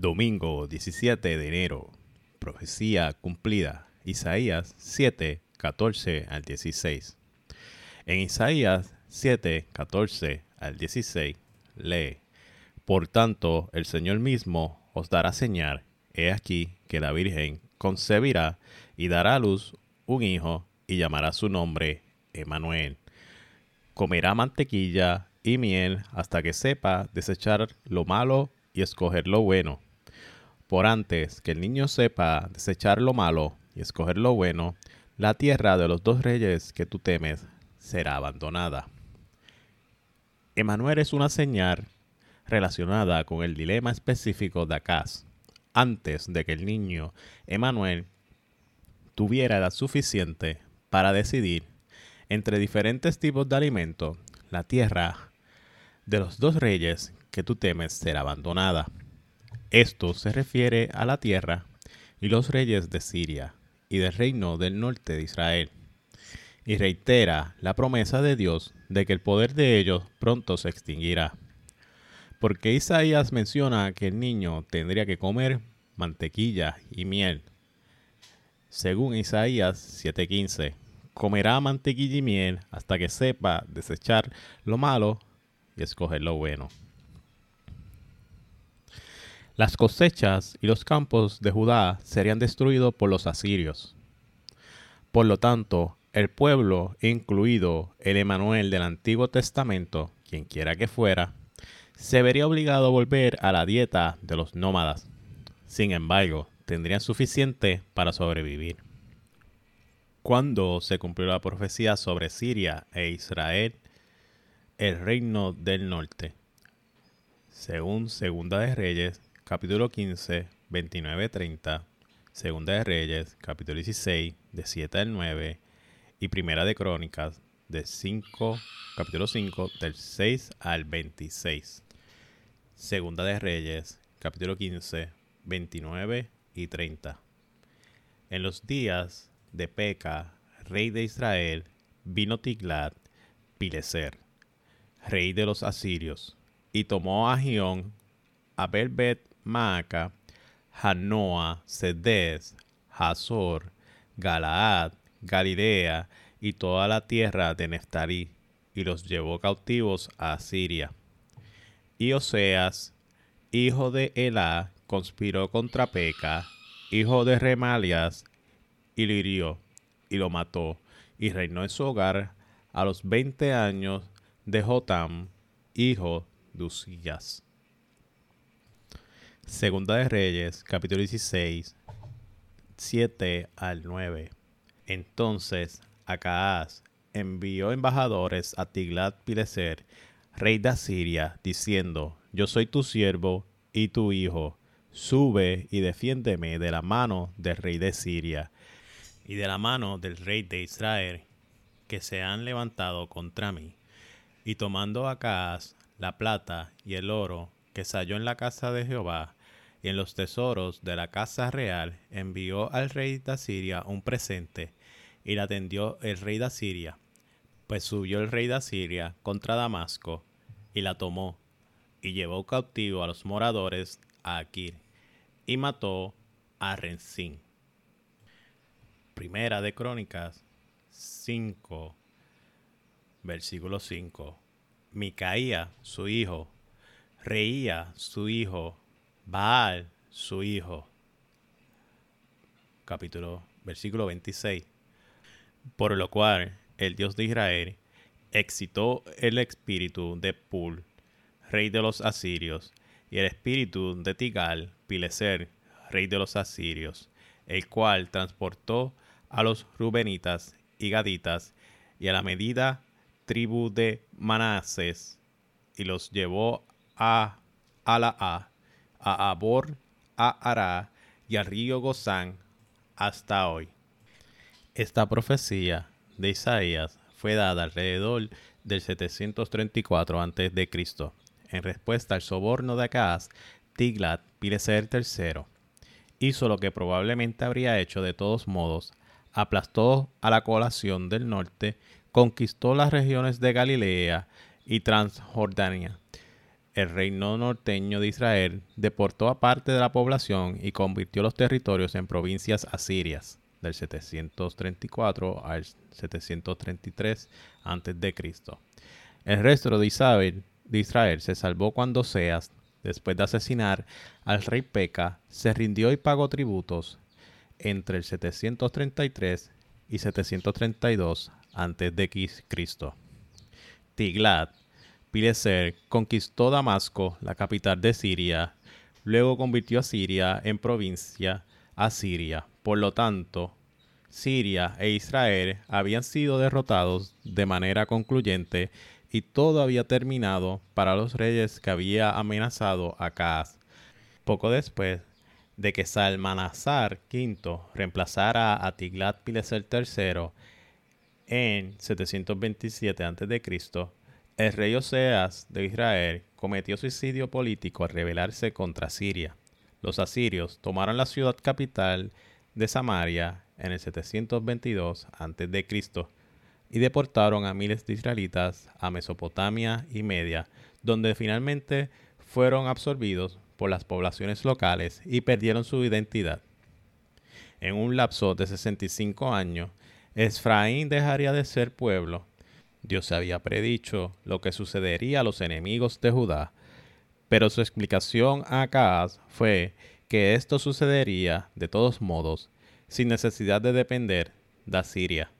Domingo 17 de enero. Profecía cumplida. Isaías 7, 14 al 16. En Isaías 7, 14 al 16 lee. Por tanto, el Señor mismo os dará señal. He aquí que la Virgen concebirá y dará a luz un hijo y llamará su nombre Emanuel. Comerá mantequilla y miel hasta que sepa desechar lo malo y escoger lo bueno por antes que el niño sepa desechar lo malo y escoger lo bueno, la tierra de los dos reyes que tú temes será abandonada. Emanuel es una señal relacionada con el dilema específico de Acaz, antes de que el niño Emanuel tuviera edad suficiente para decidir entre diferentes tipos de alimentos, la tierra de los dos reyes que tú temes será abandonada. Esto se refiere a la tierra y los reyes de Siria y del reino del norte de Israel, y reitera la promesa de Dios de que el poder de ellos pronto se extinguirá. Porque Isaías menciona que el niño tendría que comer mantequilla y miel. Según Isaías 7:15, comerá mantequilla y miel hasta que sepa desechar lo malo y escoger lo bueno. Las cosechas y los campos de Judá serían destruidos por los asirios. Por lo tanto, el pueblo, incluido el Emanuel del Antiguo Testamento, quien quiera que fuera, se vería obligado a volver a la dieta de los nómadas. Sin embargo, tendrían suficiente para sobrevivir. Cuando se cumplió la profecía sobre Siria e Israel, el reino del norte, según Segunda de Reyes capítulo 15, 29-30, Segunda de Reyes, capítulo 16, de 7 al 9, y Primera de Crónicas, de 5, capítulo 5, del 6 al 26. Segunda de Reyes, capítulo 15, 29 y 30. En los días de Peca, rey de Israel, vino Tiglat, Pileser, rey de los asirios, y tomó a Gion, a Belbet Maaca, Hanoa, Sedes, Hazor, Galaad, Galilea y toda la tierra de Neftalí, y los llevó cautivos a Siria. Y Oseas, hijo de Elá, conspiró contra Peca, hijo de Remalias, y lo hirió, y lo mató, y reinó en su hogar a los veinte años de Jotam, hijo de Usías. Segunda de Reyes, capítulo 16, 7 al 9. Entonces Acaaz envió embajadores a Tiglat-Pileser, rey de Asiria, diciendo: Yo soy tu siervo y tu hijo. Sube y defiéndeme de la mano del rey de Siria y de la mano del rey de Israel, que se han levantado contra mí. Y tomando Acaaz la plata y el oro que se halló en la casa de Jehová, y en los tesoros de la casa real envió al rey de Asiria un presente, y la atendió el rey de Asiria. Pues subió el rey de Asiria contra Damasco, y la tomó, y llevó cautivo a los moradores a Aquir, y mató a Renzín. Primera de Crónicas 5, versículo 5. Micaía, su hijo, reía su hijo Baal, su hijo. Capítulo, versículo 26. Por lo cual el Dios de Israel excitó el espíritu de Pul, rey de los asirios, y el espíritu de Tigal, Pileser, rey de los asirios, el cual transportó a los rubenitas y gaditas y a la medida tribu de Manases y los llevó a Alaa a Abor, a Ará y al río Gozán hasta hoy. Esta profecía de Isaías fue dada alrededor del 734 a.C. en respuesta al soborno de Acaz, Tiglat Pileser III hizo lo que probablemente habría hecho de todos modos, aplastó a la colación del norte, conquistó las regiones de Galilea y Transjordania, el reino norteño de Israel deportó a parte de la población y convirtió los territorios en provincias asirias del 734 al 733 a.C. El resto de Israel, de Israel se salvó cuando Seas, después de asesinar al rey Peca, se rindió y pagó tributos entre el 733 y 732 a.C. Tiglat Pileser conquistó Damasco, la capital de Siria, luego convirtió a Siria en provincia asiria. Por lo tanto, Siria e Israel habían sido derrotados de manera concluyente y todo había terminado para los reyes que había amenazado a Caas. Poco después de que Salmanasar V reemplazara a Tiglat-Pileser III en 727 a.C., el rey Oseas de Israel cometió suicidio político al rebelarse contra Siria. Los asirios tomaron la ciudad capital de Samaria en el 722 a.C. y deportaron a miles de israelitas a Mesopotamia y Media, donde finalmente fueron absorbidos por las poblaciones locales y perdieron su identidad. En un lapso de 65 años, Efraín dejaría de ser pueblo Dios había predicho lo que sucedería a los enemigos de Judá, pero su explicación a Acaz fue que esto sucedería de todos modos, sin necesidad de depender de Asiria.